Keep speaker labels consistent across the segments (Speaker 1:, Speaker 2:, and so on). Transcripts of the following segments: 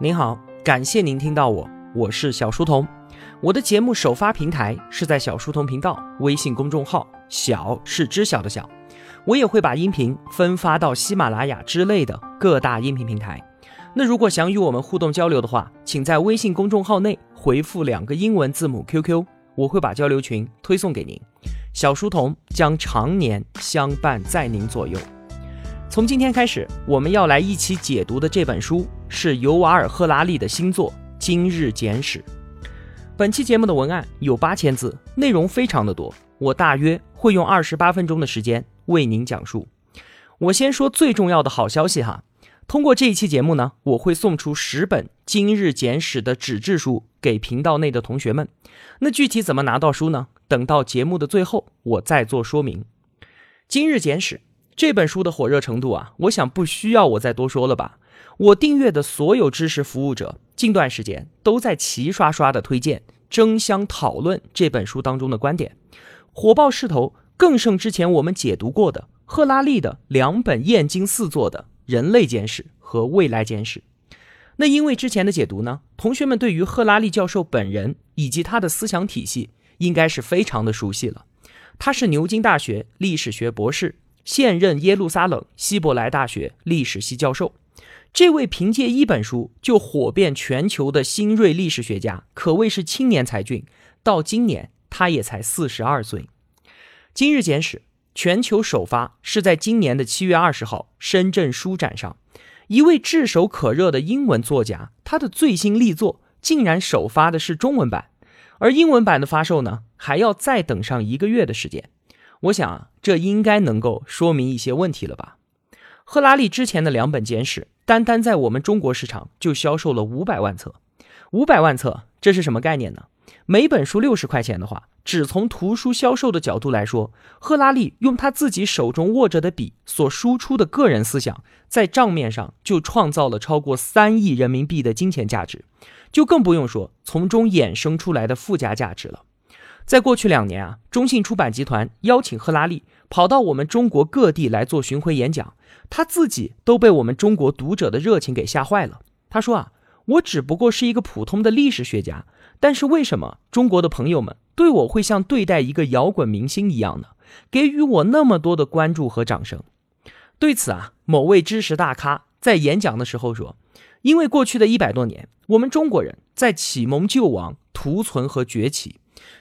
Speaker 1: 您好，感谢您听到我，我是小书童。我的节目首发平台是在小书童频道微信公众号，小是知晓的小。我也会把音频分发到喜马拉雅之类的各大音频平台。那如果想与我们互动交流的话，请在微信公众号内回复两个英文字母 QQ，我会把交流群推送给您。小书童将常年相伴在您左右。从今天开始，我们要来一起解读的这本书是尤瓦尔·赫拉利的新作《今日简史》。本期节目的文案有八千字，内容非常的多，我大约会用二十八分钟的时间为您讲述。我先说最重要的好消息哈，通过这一期节目呢，我会送出十本《今日简史》的纸质书给频道内的同学们。那具体怎么拿到书呢？等到节目的最后，我再做说明。《今日简史》这本书的火热程度啊，我想不需要我再多说了吧。我订阅的所有知识服务者，近段时间都在齐刷刷的推荐、争相讨论这本书当中的观点，火爆势头更胜之前我们解读过的赫拉利的两本燕京四作的《人类简史》和《未来简史》。那因为之前的解读呢，同学们对于赫拉利教授本人以及他的思想体系应该是非常的熟悉了。他是牛津大学历史学博士。现任耶路撒冷希伯来大学历史系教授，这位凭借一本书就火遍全球的新锐历史学家，可谓是青年才俊。到今年，他也才四十二岁。今日简史全球首发是在今年的七月二十号深圳书展上，一位炙手可热的英文作家，他的最新力作竟然首发的是中文版，而英文版的发售呢，还要再等上一个月的时间。我想，这应该能够说明一些问题了吧？赫拉利之前的两本简史，单单在我们中国市场就销售了五百万册。五百万册，这是什么概念呢？每本书六十块钱的话，只从图书销售的角度来说，赫拉利用他自己手中握着的笔所输出的个人思想，在账面上就创造了超过三亿人民币的金钱价值，就更不用说从中衍生出来的附加价值了。在过去两年啊，中信出版集团邀请赫拉利跑到我们中国各地来做巡回演讲，他自己都被我们中国读者的热情给吓坏了。他说啊，我只不过是一个普通的历史学家，但是为什么中国的朋友们对我会像对待一个摇滚明星一样呢？给予我那么多的关注和掌声？对此啊，某位知识大咖在演讲的时候说，因为过去的一百多年，我们中国人在启蒙救亡、图存和崛起。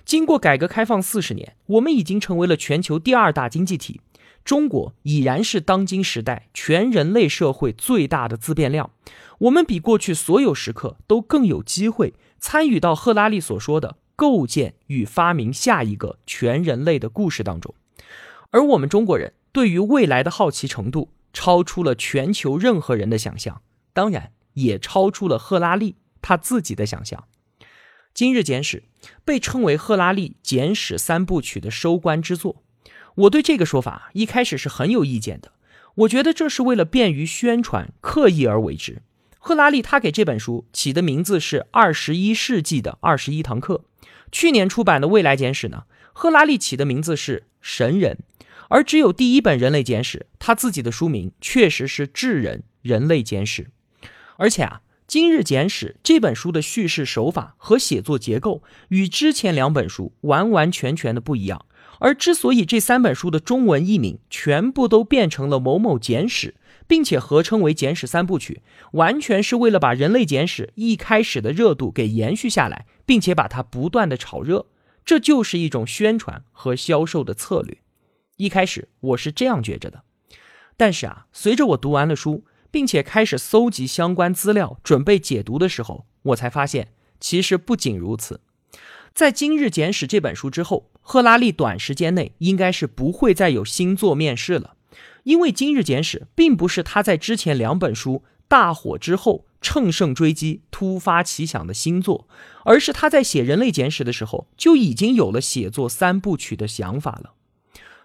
Speaker 1: 经过改革开放四十年，我们已经成为了全球第二大经济体。中国已然是当今时代全人类社会最大的自变量。我们比过去所有时刻都更有机会参与到赫拉利所说的构建与发明下一个全人类的故事当中。而我们中国人对于未来的好奇程度，超出了全球任何人的想象，当然也超出了赫拉利他自己的想象。今日简史被称为赫拉利简史三部曲的收官之作，我对这个说法一开始是很有意见的。我觉得这是为了便于宣传刻意而为之。赫拉利他给这本书起的名字是《二十一世纪的二十一堂课》。去年出版的《未来简史》呢，赫拉利起的名字是《神人》，而只有第一本《人类简史》，他自己的书名确实是《智人人类简史》，而且啊。《今日简史》这本书的叙事手法和写作结构与之前两本书完完全全的不一样，而之所以这三本书的中文译名全部都变成了某某简史，并且合称为简史三部曲，完全是为了把《人类简史》一开始的热度给延续下来，并且把它不断的炒热，这就是一种宣传和销售的策略。一开始我是这样觉着的，但是啊，随着我读完了书。并且开始搜集相关资料，准备解读的时候，我才发现，其实不仅如此。在《今日简史》这本书之后，赫拉利短时间内应该是不会再有新作面世了，因为《今日简史》并不是他在之前两本书大火之后乘胜追击、突发奇想的新作，而是他在写《人类简史》的时候就已经有了写作三部曲的想法了。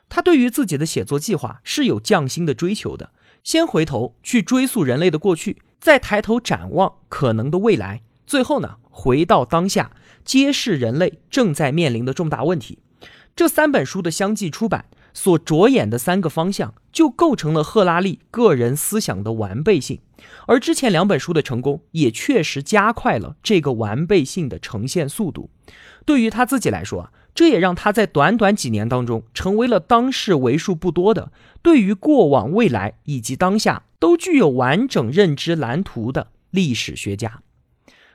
Speaker 1: 他对于自己的写作计划是有匠心的追求的。先回头去追溯人类的过去，再抬头展望可能的未来，最后呢，回到当下，揭示人类正在面临的重大问题。这三本书的相继出版，所着眼的三个方向，就构成了赫拉利个人思想的完备性。而之前两本书的成功，也确实加快了这个完备性的呈现速度。对于他自己来说啊，这也让他在短短几年当中，成为了当世为数不多的对于过往、未来以及当下都具有完整认知蓝图的历史学家。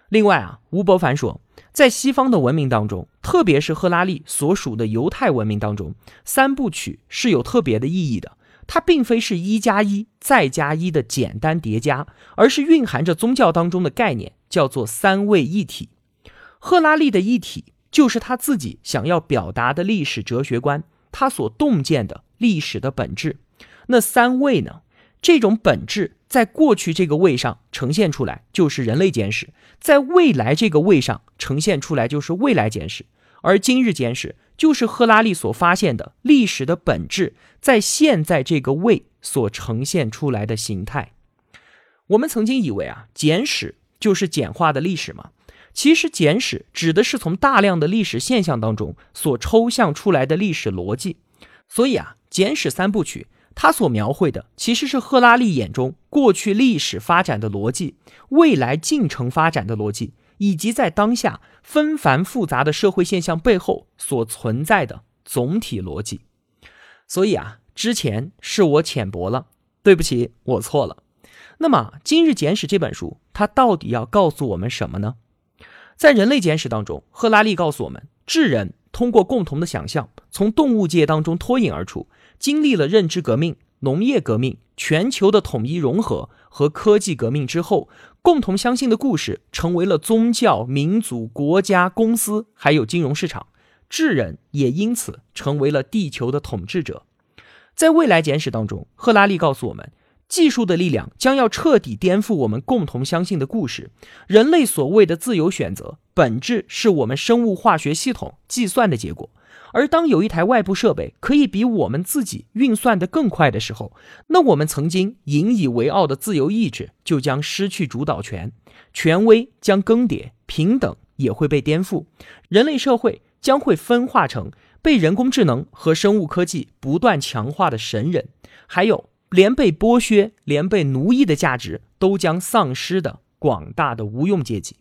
Speaker 1: 另外啊，吴伯凡说，在西方的文明当中，特别是赫拉利所属的犹太文明当中，三部曲是有特别的意义的。它并非是一加一再加一的简单叠加，而是蕴含着宗教当中的概念，叫做三位一体。赫拉利的一体，就是他自己想要表达的历史哲学观，他所洞见的历史的本质。那三位呢？这种本质在过去这个位上呈现出来，就是人类简史；在未来这个位上呈现出来，就是未来简史。而今日简史就是赫拉利所发现的历史的本质，在现在这个位所呈现出来的形态。我们曾经以为啊，简史就是简化的历史嘛。其实简史指的是从大量的历史现象当中所抽象出来的历史逻辑。所以啊，简史三部曲它所描绘的其实是赫拉利眼中过去历史发展的逻辑，未来进程发展的逻辑。以及在当下纷繁复杂的社会现象背后所存在的总体逻辑，所以啊，之前是我浅薄了，对不起，我错了。那么，《今日简史》这本书，它到底要告诉我们什么呢？在人类简史当中，赫拉利告诉我们，智人通过共同的想象，从动物界当中脱颖而出，经历了认知革命、农业革命、全球的统一融合和科技革命之后。共同相信的故事成为了宗教、民族、国家、公司，还有金融市场。智人也因此成为了地球的统治者。在未来简史当中，赫拉利告诉我们，技术的力量将要彻底颠覆我们共同相信的故事。人类所谓的自由选择，本质是我们生物化学系统计算的结果。而当有一台外部设备可以比我们自己运算的更快的时候，那我们曾经引以为傲的自由意志就将失去主导权，权威将更迭，平等也会被颠覆，人类社会将会分化成被人工智能和生物科技不断强化的神人，还有连被剥削、连被奴役的价值都将丧失的广大的无用阶级。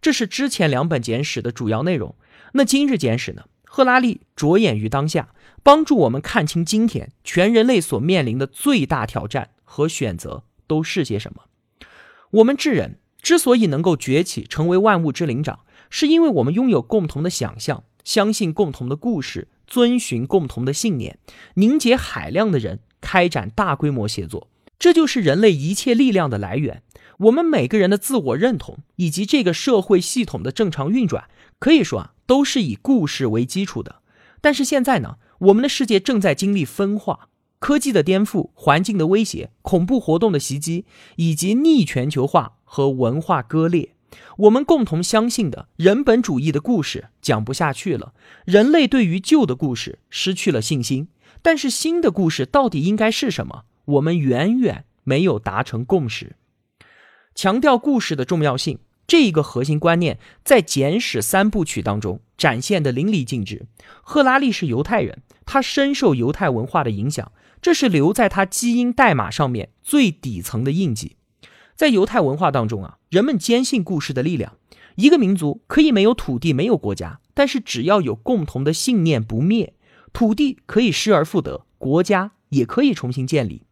Speaker 1: 这是之前两本简史的主要内容。那今日简史呢？赫拉利着眼于当下，帮助我们看清今天全人类所面临的最大挑战和选择都是些什么。我们智人之所以能够崛起，成为万物之灵长，是因为我们拥有共同的想象，相信共同的故事，遵循共同的信念，凝结海量的人，开展大规模协作。这就是人类一切力量的来源。我们每个人的自我认同，以及这个社会系统的正常运转，可以说啊。都是以故事为基础的，但是现在呢，我们的世界正在经历分化，科技的颠覆、环境的威胁、恐怖活动的袭击，以及逆全球化和文化割裂。我们共同相信的人本主义的故事讲不下去了，人类对于旧的故事失去了信心。但是新的故事到底应该是什么？我们远远没有达成共识。强调故事的重要性。这一个核心观念在《简史》三部曲当中展现的淋漓尽致。赫拉利是犹太人，他深受犹太文化的影响，这是留在他基因代码上面最底层的印记。在犹太文化当中啊，人们坚信故事的力量。一个民族可以没有土地、没有国家，但是只要有共同的信念不灭，土地可以失而复得，国家也可以重新建立。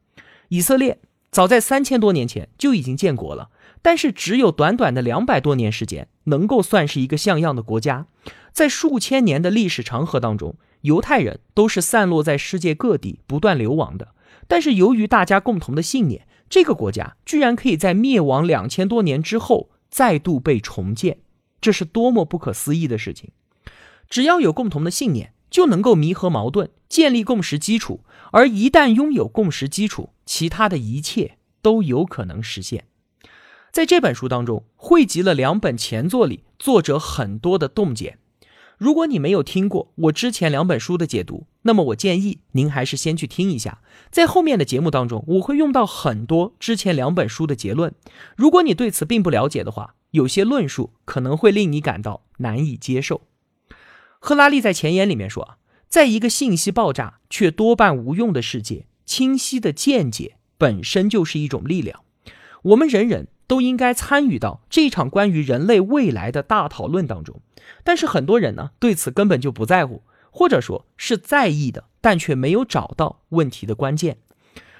Speaker 1: 以色列早在三千多年前就已经建国了。但是只有短短的两百多年时间，能够算是一个像样的国家。在数千年的历史长河当中，犹太人都是散落在世界各地，不断流亡的。但是由于大家共同的信念，这个国家居然可以在灭亡两千多年之后再度被重建，这是多么不可思议的事情！只要有共同的信念，就能够弥合矛盾，建立共识基础。而一旦拥有共识基础，其他的一切都有可能实现。在这本书当中，汇集了两本前作里作者很多的洞见。如果你没有听过我之前两本书的解读，那么我建议您还是先去听一下。在后面的节目当中，我会用到很多之前两本书的结论。如果你对此并不了解的话，有些论述可能会令你感到难以接受。赫拉利在前言里面说啊，在一个信息爆炸却多半无用的世界，清晰的见解本身就是一种力量。我们人人都应该参与到这场关于人类未来的大讨论当中。但是很多人呢，对此根本就不在乎，或者说是在意的，但却没有找到问题的关键。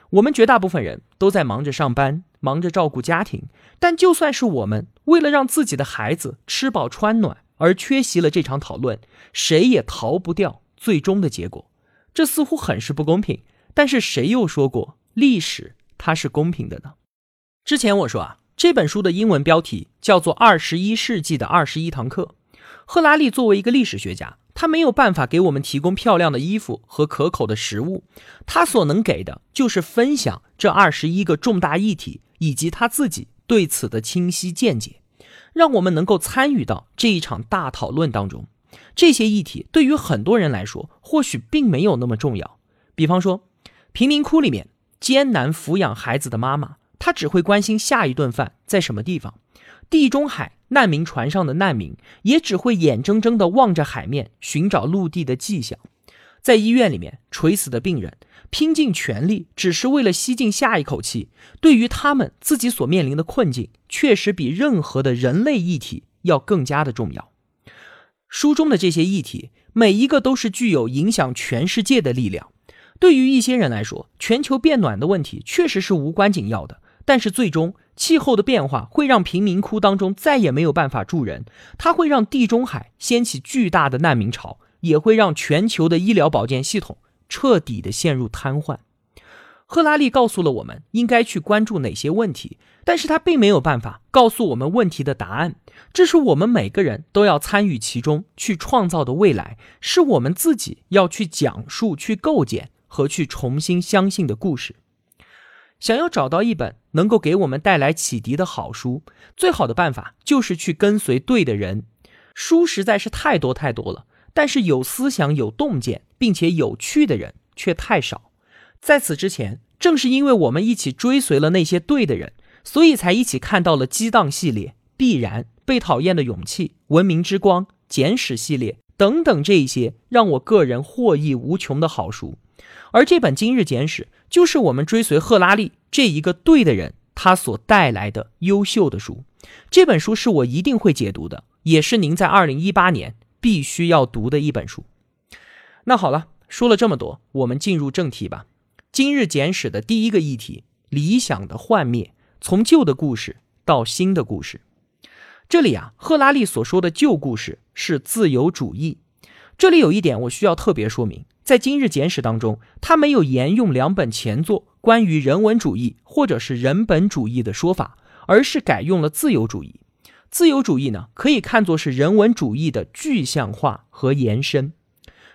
Speaker 1: 我们绝大部分人都在忙着上班，忙着照顾家庭，但就算是我们为了让自己的孩子吃饱穿暖而缺席了这场讨论，谁也逃不掉最终的结果。这似乎很是不公平，但是谁又说过历史它是公平的呢？之前我说啊，这本书的英文标题叫做《二十一世纪的二十一堂课》。赫拉利作为一个历史学家。他没有办法给我们提供漂亮的衣服和可口的食物，他所能给的就是分享这二十一个重大议题以及他自己对此的清晰见解，让我们能够参与到这一场大讨论当中。这些议题对于很多人来说或许并没有那么重要，比方说，贫民窟里面艰难抚养孩子的妈妈，她只会关心下一顿饭在什么地方。地中海难民船上的难民也只会眼睁睁地望着海面寻找陆地的迹象，在医院里面垂死的病人拼尽全力只是为了吸进下一口气，对于他们自己所面临的困境，确实比任何的人类议题要更加的重要。书中的这些议题，每一个都是具有影响全世界的力量。对于一些人来说，全球变暖的问题确实是无关紧要的，但是最终。气候的变化会让贫民窟当中再也没有办法住人，它会让地中海掀起巨大的难民潮，也会让全球的医疗保健系统彻底的陷入瘫痪。赫拉利告诉了我们应该去关注哪些问题，但是他并没有办法告诉我们问题的答案。这是我们每个人都要参与其中去创造的未来，是我们自己要去讲述、去构建和去重新相信的故事。想要找到一本能够给我们带来启迪的好书，最好的办法就是去跟随对的人。书实在是太多太多了，但是有思想、有洞见并且有趣的人却太少。在此之前，正是因为我们一起追随了那些对的人，所以才一起看到了《激荡》系列、《必然》、《被讨厌的勇气》、《文明之光》、《简史》系列等等这一些让我个人获益无穷的好书。而这本《今日简史》就是我们追随赫拉利这一个对的人，他所带来的优秀的书。这本书是我一定会解读的，也是您在二零一八年必须要读的一本书。那好了，说了这么多，我们进入正题吧。《今日简史》的第一个议题：理想的幻灭，从旧的故事到新的故事。这里啊，赫拉利所说的旧故事是自由主义。这里有一点我需要特别说明。在今日简史当中，他没有沿用两本前作关于人文主义或者是人本主义的说法，而是改用了自由主义。自由主义呢，可以看作是人文主义的具象化和延伸。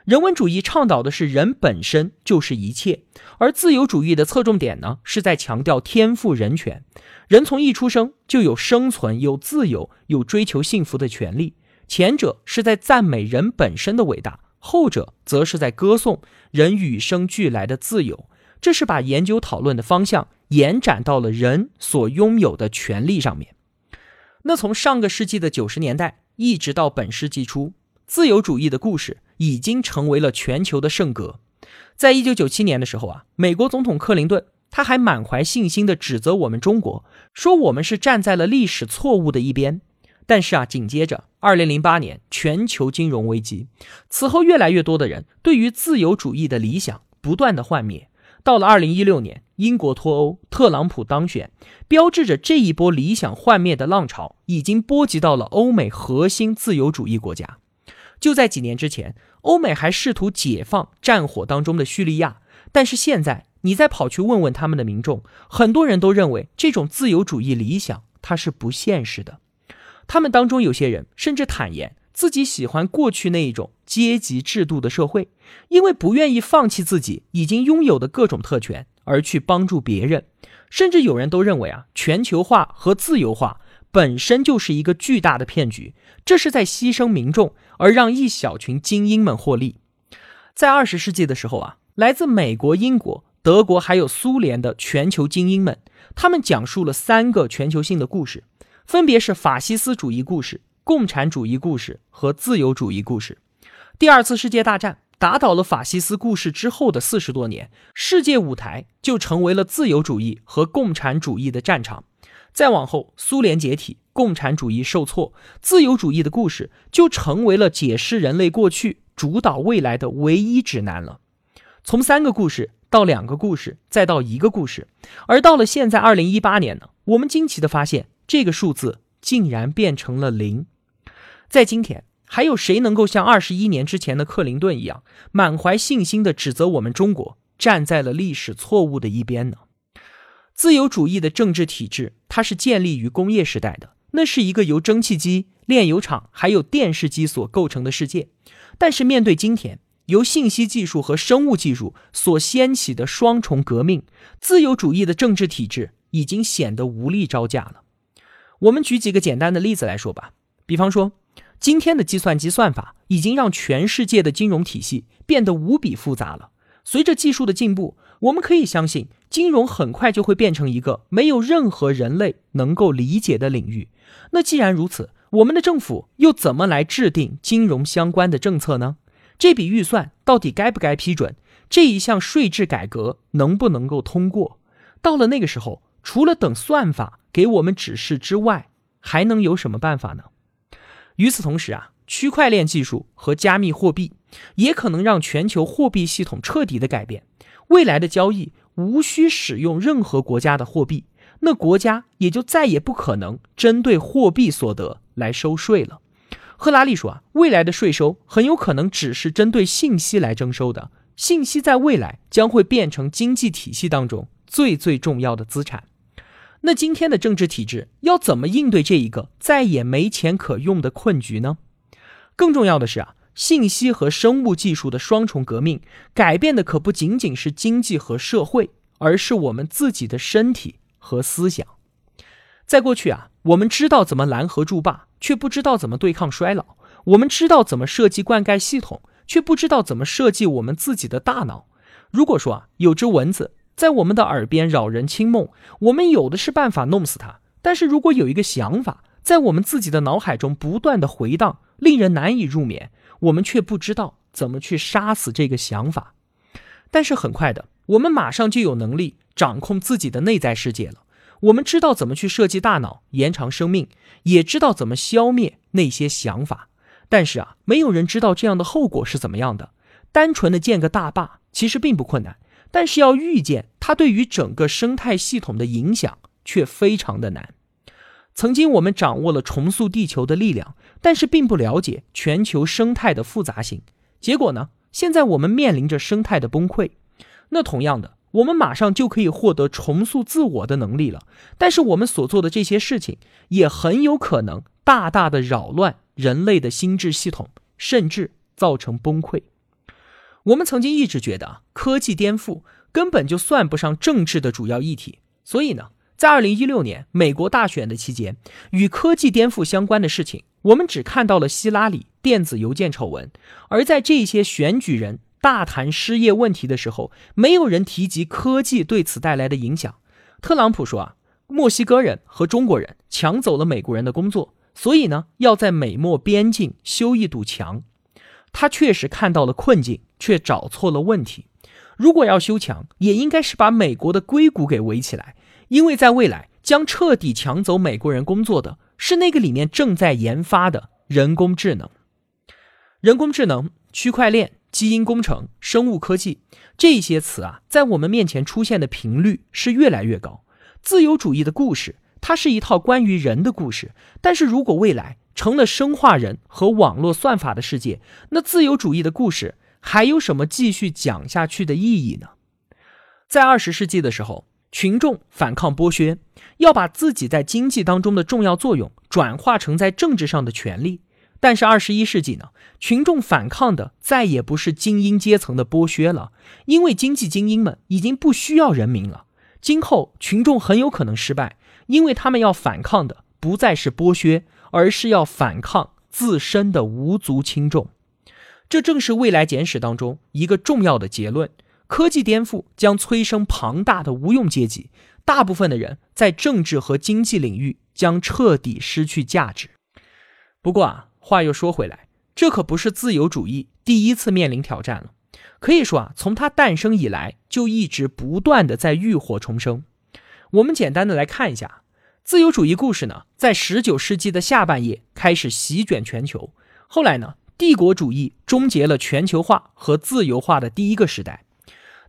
Speaker 1: 人文主义倡导的是人本身就是一切，而自由主义的侧重点呢，是在强调天赋人权。人从一出生就有生存、有自由、有追求幸福的权利。前者是在赞美人本身的伟大。后者则是在歌颂人与生俱来的自由，这是把研究讨论的方向延展到了人所拥有的权利上面。那从上个世纪的九十年代一直到本世纪初，自由主义的故事已经成为了全球的圣歌。在一九九七年的时候啊，美国总统克林顿他还满怀信心地指责我们中国，说我们是站在了历史错误的一边。但是啊，紧接着，二零零八年全球金融危机，此后越来越多的人对于自由主义的理想不断的幻灭。到了二零一六年，英国脱欧，特朗普当选，标志着这一波理想幻灭的浪潮已经波及到了欧美核心自由主义国家。就在几年之前，欧美还试图解放战火当中的叙利亚，但是现在你再跑去问问他们的民众，很多人都认为这种自由主义理想它是不现实的。他们当中有些人甚至坦言自己喜欢过去那一种阶级制度的社会，因为不愿意放弃自己已经拥有的各种特权而去帮助别人。甚至有人都认为啊，全球化和自由化本身就是一个巨大的骗局，这是在牺牲民众而让一小群精英们获利。在二十世纪的时候啊，来自美国、英国、德国还有苏联的全球精英们，他们讲述了三个全球性的故事。分别是法西斯主义故事、共产主义故事和自由主义故事。第二次世界大战打倒了法西斯故事之后的四十多年，世界舞台就成为了自由主义和共产主义的战场。再往后，苏联解体，共产主义受挫，自由主义的故事就成为了解释人类过去、主导未来的唯一指南了。从三个故事到两个故事，再到一个故事，而到了现在二零一八年呢，我们惊奇的发现，这个数字竟然变成了零。在今天。还有谁能够像二十一年之前的克林顿一样，满怀信心的指责我们中国站在了历史错误的一边呢？自由主义的政治体制，它是建立于工业时代的，那是一个由蒸汽机、炼油厂还有电视机所构成的世界。但是面对今天由信息技术和生物技术所掀起的双重革命，自由主义的政治体制已经显得无力招架了。我们举几个简单的例子来说吧，比方说。今天的计算机算法已经让全世界的金融体系变得无比复杂了。随着技术的进步，我们可以相信，金融很快就会变成一个没有任何人类能够理解的领域。那既然如此，我们的政府又怎么来制定金融相关的政策呢？这笔预算到底该不该批准？这一项税制改革能不能够通过？到了那个时候，除了等算法给我们指示之外，还能有什么办法呢？与此同时啊，区块链技术和加密货币也可能让全球货币系统彻底的改变。未来的交易无需使用任何国家的货币，那国家也就再也不可能针对货币所得来收税了。赫拉利说啊，未来的税收很有可能只是针对信息来征收的，信息在未来将会变成经济体系当中最最重要的资产。那今天的政治体制要怎么应对这一个再也没钱可用的困局呢？更重要的是啊，信息和生物技术的双重革命，改变的可不仅仅是经济和社会，而是我们自己的身体和思想。在过去啊，我们知道怎么拦河筑坝，却不知道怎么对抗衰老；我们知道怎么设计灌溉系统，却不知道怎么设计我们自己的大脑。如果说啊，有只蚊子。在我们的耳边扰人清梦，我们有的是办法弄死它。但是如果有一个想法在我们自己的脑海中不断的回荡，令人难以入眠，我们却不知道怎么去杀死这个想法。但是很快的，我们马上就有能力掌控自己的内在世界了。我们知道怎么去设计大脑，延长生命，也知道怎么消灭那些想法。但是啊，没有人知道这样的后果是怎么样的。单纯的建个大坝，其实并不困难。但是要预见它对于整个生态系统的影响却非常的难。曾经我们掌握了重塑地球的力量，但是并不了解全球生态的复杂性。结果呢？现在我们面临着生态的崩溃。那同样的，我们马上就可以获得重塑自我的能力了。但是我们所做的这些事情也很有可能大大的扰乱人类的心智系统，甚至造成崩溃。我们曾经一直觉得科技颠覆根本就算不上政治的主要议题，所以呢，在二零一六年美国大选的期间，与科技颠覆相关的事情，我们只看到了希拉里电子邮件丑闻。而在这些选举人大谈失业问题的时候，没有人提及科技对此带来的影响。特朗普说啊，墨西哥人和中国人抢走了美国人的工作，所以呢，要在美墨边境修一堵墙。他确实看到了困境。却找错了问题。如果要修墙，也应该是把美国的硅谷给围起来，因为在未来将彻底抢走美国人工作的是那个里面正在研发的人工智能。人工智能、区块链、基因工程、生物科技这些词啊，在我们面前出现的频率是越来越高。自由主义的故事，它是一套关于人的故事。但是如果未来成了生化人和网络算法的世界，那自由主义的故事。还有什么继续讲下去的意义呢？在二十世纪的时候，群众反抗剥削，要把自己在经济当中的重要作用转化成在政治上的权利。但是二十一世纪呢，群众反抗的再也不是精英阶层的剥削了，因为经济精英们已经不需要人民了。今后群众很有可能失败，因为他们要反抗的不再是剥削，而是要反抗自身的无足轻重。这正是未来简史当中一个重要的结论：科技颠覆将催生庞大的无用阶级，大部分的人在政治和经济领域将彻底失去价值。不过啊，话又说回来，这可不是自由主义第一次面临挑战了。可以说啊，从它诞生以来，就一直不断的在浴火重生。我们简单的来看一下自由主义故事呢，在十九世纪的下半叶开始席卷全球，后来呢，帝国主义终结了全球化和自由化的第一个时代。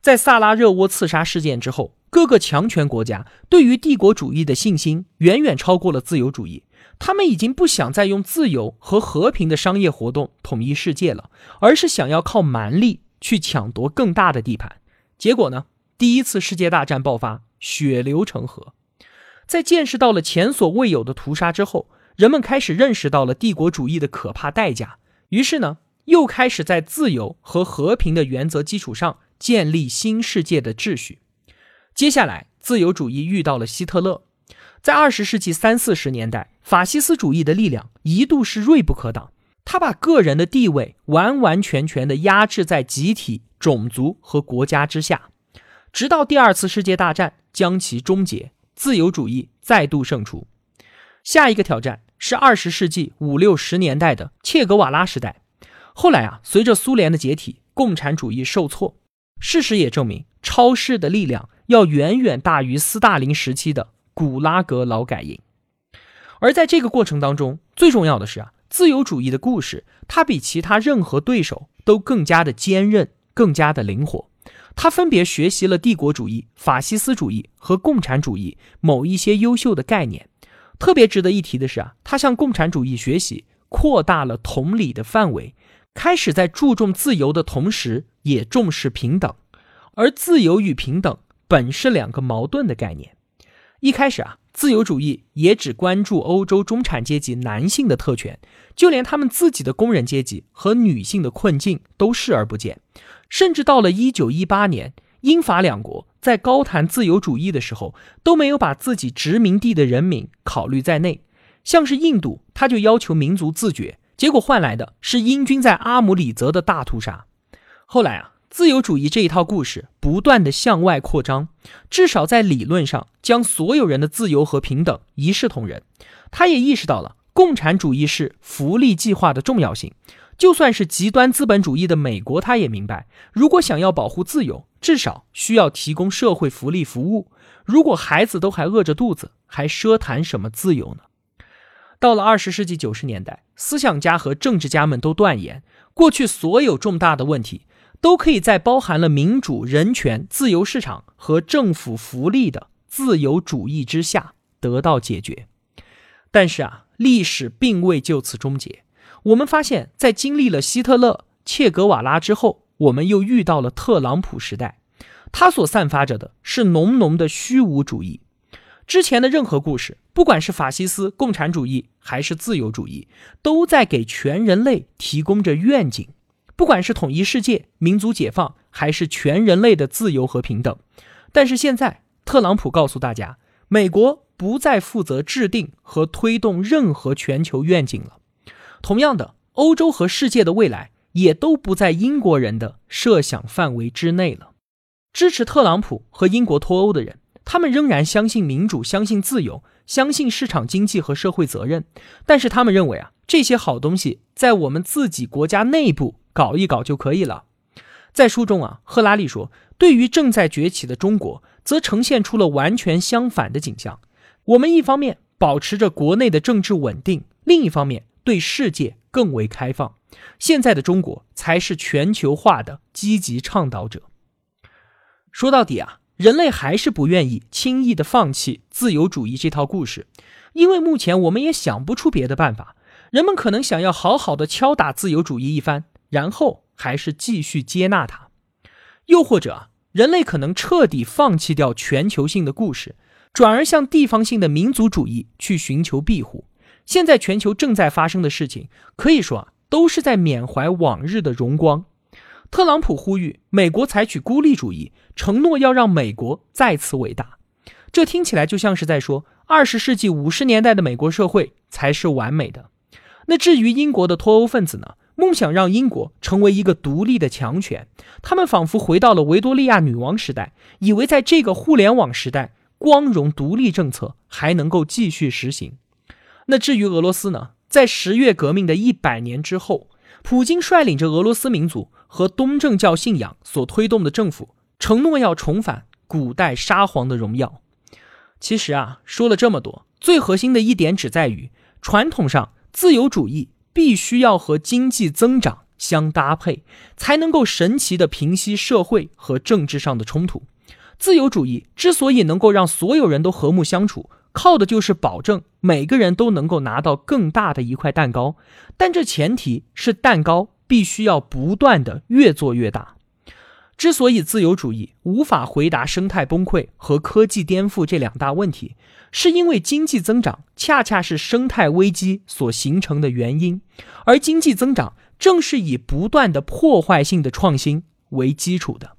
Speaker 1: 在萨拉热窝刺杀事件之后，各个强权国家对于帝国主义的信心远远超过了自由主义。他们已经不想再用自由和和平的商业活动统一世界了，而是想要靠蛮力去抢夺更大的地盘。结果呢，第一次世界大战爆发，血流成河。在见识到了前所未有的屠杀之后，人们开始认识到了帝国主义的可怕代价。于是呢，又开始在自由和和平的原则基础上建立新世界的秩序。接下来，自由主义遇到了希特勒。在二十世纪三四十年代，法西斯主义的力量一度是锐不可挡，他把个人的地位完完全全的压制在集体、种族和国家之下，直到第二次世界大战将其终结，自由主义再度胜出。下一个挑战是二十世纪五六十年代的切格瓦拉时代。后来啊，随着苏联的解体，共产主义受挫，事实也证明，超市的力量要远远大于斯大林时期的。古拉格劳改营，而在这个过程当中，最重要的是啊，自由主义的故事，它比其他任何对手都更加的坚韧，更加的灵活。它分别学习了帝国主义、法西斯主义和共产主义某一些优秀的概念。特别值得一提的是啊，它向共产主义学习，扩大了同理的范围，开始在注重自由的同时，也重视平等。而自由与平等本是两个矛盾的概念。一开始啊，自由主义也只关注欧洲中产阶级男性的特权，就连他们自己的工人阶级和女性的困境都视而不见。甚至到了一九一八年，英法两国在高谈自由主义的时候，都没有把自己殖民地的人民考虑在内。像是印度，他就要求民族自觉，结果换来的是英军在阿姆里泽的大屠杀。后来啊。自由主义这一套故事不断的向外扩张，至少在理论上将所有人的自由和平等一视同仁。他也意识到了共产主义是福利计划的重要性。就算是极端资本主义的美国，他也明白，如果想要保护自由，至少需要提供社会福利服务。如果孩子都还饿着肚子，还奢谈什么自由呢？到了二十世纪九十年代，思想家和政治家们都断言，过去所有重大的问题。都可以在包含了民主、人权、自由市场和政府福利的自由主义之下得到解决。但是啊，历史并未就此终结。我们发现，在经历了希特勒、切格瓦拉之后，我们又遇到了特朗普时代。他所散发着的是浓浓的虚无主义。之前的任何故事，不管是法西斯、共产主义还是自由主义，都在给全人类提供着愿景。不管是统一世界、民族解放，还是全人类的自由和平等，但是现在特朗普告诉大家，美国不再负责制定和推动任何全球愿景了。同样的，欧洲和世界的未来也都不在英国人的设想范围之内了。支持特朗普和英国脱欧的人，他们仍然相信民主、相信自由、相信市场经济和社会责任，但是他们认为啊，这些好东西在我们自己国家内部。搞一搞就可以了。在书中啊，赫拉利说，对于正在崛起的中国，则呈现出了完全相反的景象。我们一方面保持着国内的政治稳定，另一方面对世界更为开放。现在的中国才是全球化的积极倡导者。说到底啊，人类还是不愿意轻易的放弃自由主义这套故事，因为目前我们也想不出别的办法。人们可能想要好好的敲打自由主义一番。然后还是继续接纳它，又或者人类可能彻底放弃掉全球性的故事，转而向地方性的民族主义去寻求庇护。现在全球正在发生的事情，可以说啊，都是在缅怀往日的荣光。特朗普呼吁美国采取孤立主义，承诺要让美国再次伟大。这听起来就像是在说，二十世纪五十年代的美国社会才是完美的。那至于英国的脱欧分子呢？梦想让英国成为一个独立的强权，他们仿佛回到了维多利亚女王时代，以为在这个互联网时代，光荣独立政策还能够继续实行。那至于俄罗斯呢？在十月革命的一百年之后，普京率领着俄罗斯民族和东正教信仰所推动的政府，承诺要重返古代沙皇的荣耀。其实啊，说了这么多，最核心的一点只在于，传统上自由主义必须要和经济增长相搭配，才能够神奇的平息社会和政治上的冲突。自由主义之所以能够让所有人都和睦相处，靠的就是保证每个人都能够拿到更大的一块蛋糕，但这前提是蛋糕必须要不断的越做越大。之所以自由主义无法回答生态崩溃和科技颠覆这两大问题，是因为经济增长恰恰是生态危机所形成的原因，而经济增长正是以不断的破坏性的创新为基础的。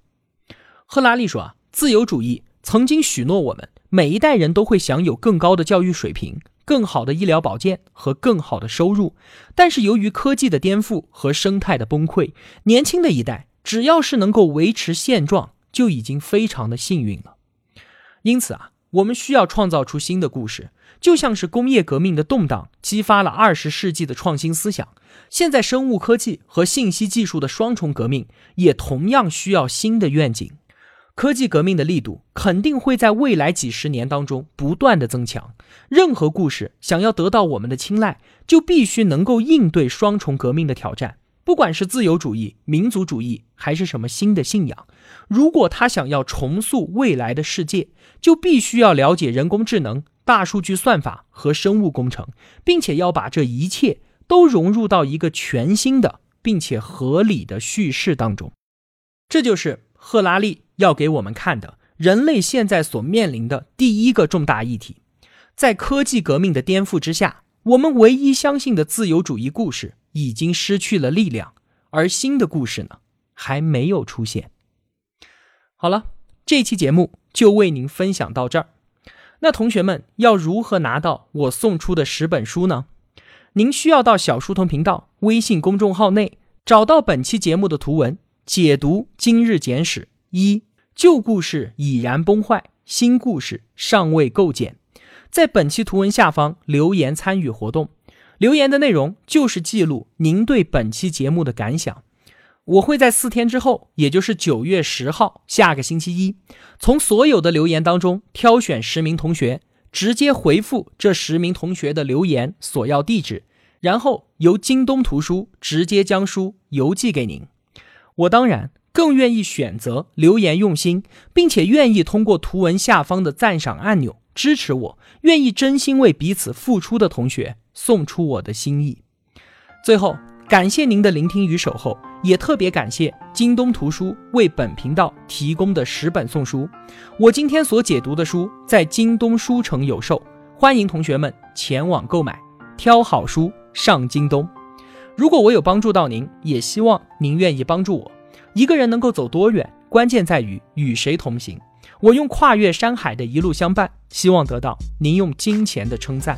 Speaker 1: 赫拉利说啊，自由主义曾经许诺我们每一代人都会享有更高的教育水平、更好的医疗保健和更好的收入，但是由于科技的颠覆和生态的崩溃，年轻的一代。只要是能够维持现状，就已经非常的幸运了。因此啊，我们需要创造出新的故事，就像是工业革命的动荡激发了二十世纪的创新思想。现在生物科技和信息技术的双重革命，也同样需要新的愿景。科技革命的力度肯定会在未来几十年当中不断的增强。任何故事想要得到我们的青睐，就必须能够应对双重革命的挑战。不管是自由主义、民族主义，还是什么新的信仰，如果他想要重塑未来的世界，就必须要了解人工智能、大数据算法和生物工程，并且要把这一切都融入到一个全新的并且合理的叙事当中。这就是赫拉利要给我们看的人类现在所面临的第一个重大议题。在科技革命的颠覆之下，我们唯一相信的自由主义故事。已经失去了力量，而新的故事呢，还没有出现。好了，这期节目就为您分享到这儿。那同学们要如何拿到我送出的十本书呢？您需要到小书童频道微信公众号内找到本期节目的图文，解读今日简史一旧故事已然崩坏，新故事尚未构建。在本期图文下方留言参与活动。留言的内容就是记录您对本期节目的感想。我会在四天之后，也就是九月十号，下个星期一，从所有的留言当中挑选十名同学，直接回复这十名同学的留言索要地址，然后由京东图书直接将书邮寄给您。我当然更愿意选择留言用心，并且愿意通过图文下方的赞赏按钮支持我，愿意真心为彼此付出的同学。送出我的心意。最后，感谢您的聆听与守候，也特别感谢京东图书为本频道提供的十本送书。我今天所解读的书在京东书城有售，欢迎同学们前往购买，挑好书上京东。如果我有帮助到您，也希望您愿意帮助我。一个人能够走多远，关键在于与谁同行。我用跨越山海的一路相伴，希望得到您用金钱的称赞。